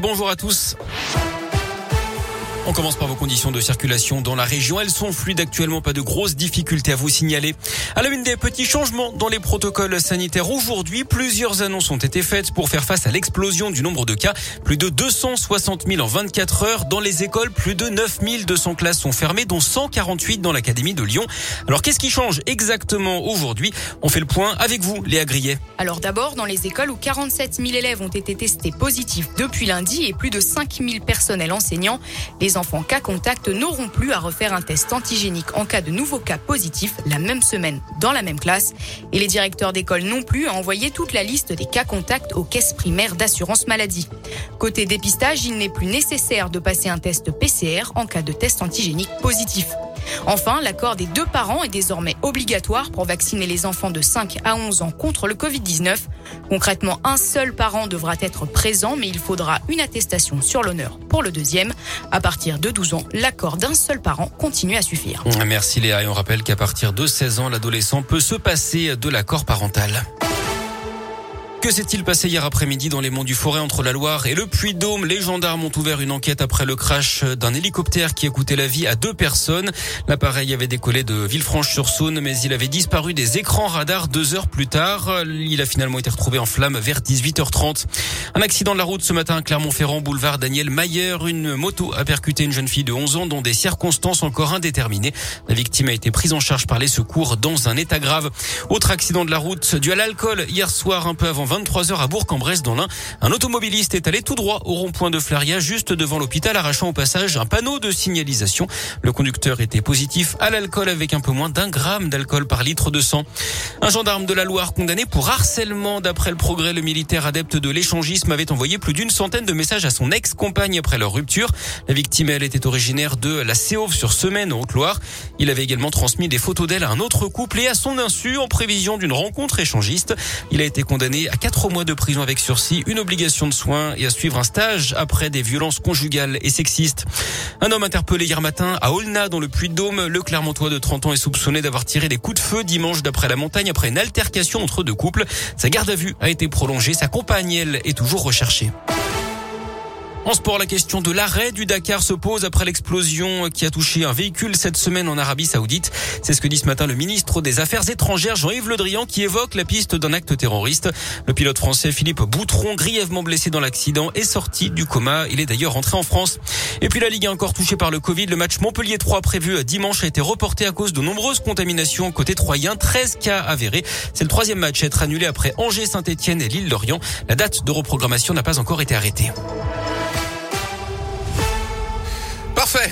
Bonjour à tous. On commence par vos conditions de circulation dans la région. Elles sont fluides actuellement, pas de grosses difficultés à vous signaler. À la une des petits changements dans les protocoles sanitaires aujourd'hui, plusieurs annonces ont été faites pour faire face à l'explosion du nombre de cas. Plus de 260 000 en 24 heures. Dans les écoles, plus de 9 200 classes sont fermées, dont 148 dans l'Académie de Lyon. Alors qu'est-ce qui change exactement aujourd'hui? On fait le point avec vous, Léa Grillet. Alors d'abord, dans les écoles où 47 000 élèves ont été testés positifs depuis lundi et plus de 5 000 personnels enseignants, les enfants cas contact n'auront plus à refaire un test antigénique en cas de nouveaux cas positifs la même semaine dans la même classe. Et les directeurs d'école non plus à envoyer toute la liste des cas contacts aux caisses primaires d'assurance maladie. Côté dépistage, il n'est plus nécessaire de passer un test PCR en cas de test antigénique positif. Enfin, l'accord des deux parents est désormais obligatoire pour vacciner les enfants de 5 à 11 ans contre le Covid-19. Concrètement, un seul parent devra être présent, mais il faudra une attestation sur l'honneur pour le deuxième. À partir de 12 ans, l'accord d'un seul parent continue à suffire. Merci Léa et on rappelle qu'à partir de 16 ans, l'adolescent peut se passer de l'accord parental. Que s'est-il passé hier après-midi dans les monts du Forêt entre la Loire et le Puy-Dôme Les gendarmes ont ouvert une enquête après le crash d'un hélicoptère qui a coûté la vie à deux personnes. L'appareil avait décollé de Villefranche-sur-Saône, mais il avait disparu des écrans radars deux heures plus tard. Il a finalement été retrouvé en flammes vers 18h30. Un accident de la route ce matin à Clermont-Ferrand, boulevard Daniel Mayer. Une moto a percuté une jeune fille de 11 ans dans des circonstances encore indéterminées. La victime a été prise en charge par les secours dans un état grave. Autre accident de la route dû à l'alcool hier soir un peu avant 23 heures à Bourg-en-Bresse dans l'Ain. Un automobiliste est allé tout droit au rond-point de Flaria, juste devant l'hôpital, arrachant au passage un panneau de signalisation. Le conducteur était positif à l'alcool avec un peu moins d'un gramme d'alcool par litre de sang. Un gendarme de la Loire condamné pour harcèlement. D'après le progrès, le militaire adepte de l'échangisme avait envoyé plus d'une centaine de messages à son ex-compagne après leur rupture. La victime, elle, était originaire de la Séauve sur Semaine, en Haute-Loire. Il avait également transmis des photos d'elle à un autre couple et à son insu en prévision d'une rencontre échangiste. Il a été condamné à quatre mois de prison avec sursis, une obligation de soins et à suivre un stage après des violences conjugales et sexistes. Un homme interpellé hier matin à Aulna dans le Puy-de-Dôme. Le Clermontois de 30 ans est soupçonné d'avoir tiré des coups de feu dimanche d'après la montagne après une altercation entre deux couples. Sa garde à vue a été prolongée. Sa compagne, elle, est toujours recherchée. En sport, la question de l'arrêt du Dakar se pose après l'explosion qui a touché un véhicule cette semaine en Arabie Saoudite. C'est ce que dit ce matin le ministre des Affaires étrangères Jean-Yves Le Drian qui évoque la piste d'un acte terroriste. Le pilote français Philippe Boutron, grièvement blessé dans l'accident, est sorti du coma. Il est d'ailleurs rentré en France. Et puis la Ligue est encore touchée par le Covid. Le match Montpellier 3 prévu dimanche a été reporté à cause de nombreuses contaminations côté troyen. 13 cas avérés. C'est le troisième match à être annulé après Angers, Saint-Etienne et Lille-Lorient. La date de reprogrammation n'a pas encore été arrêtée. say.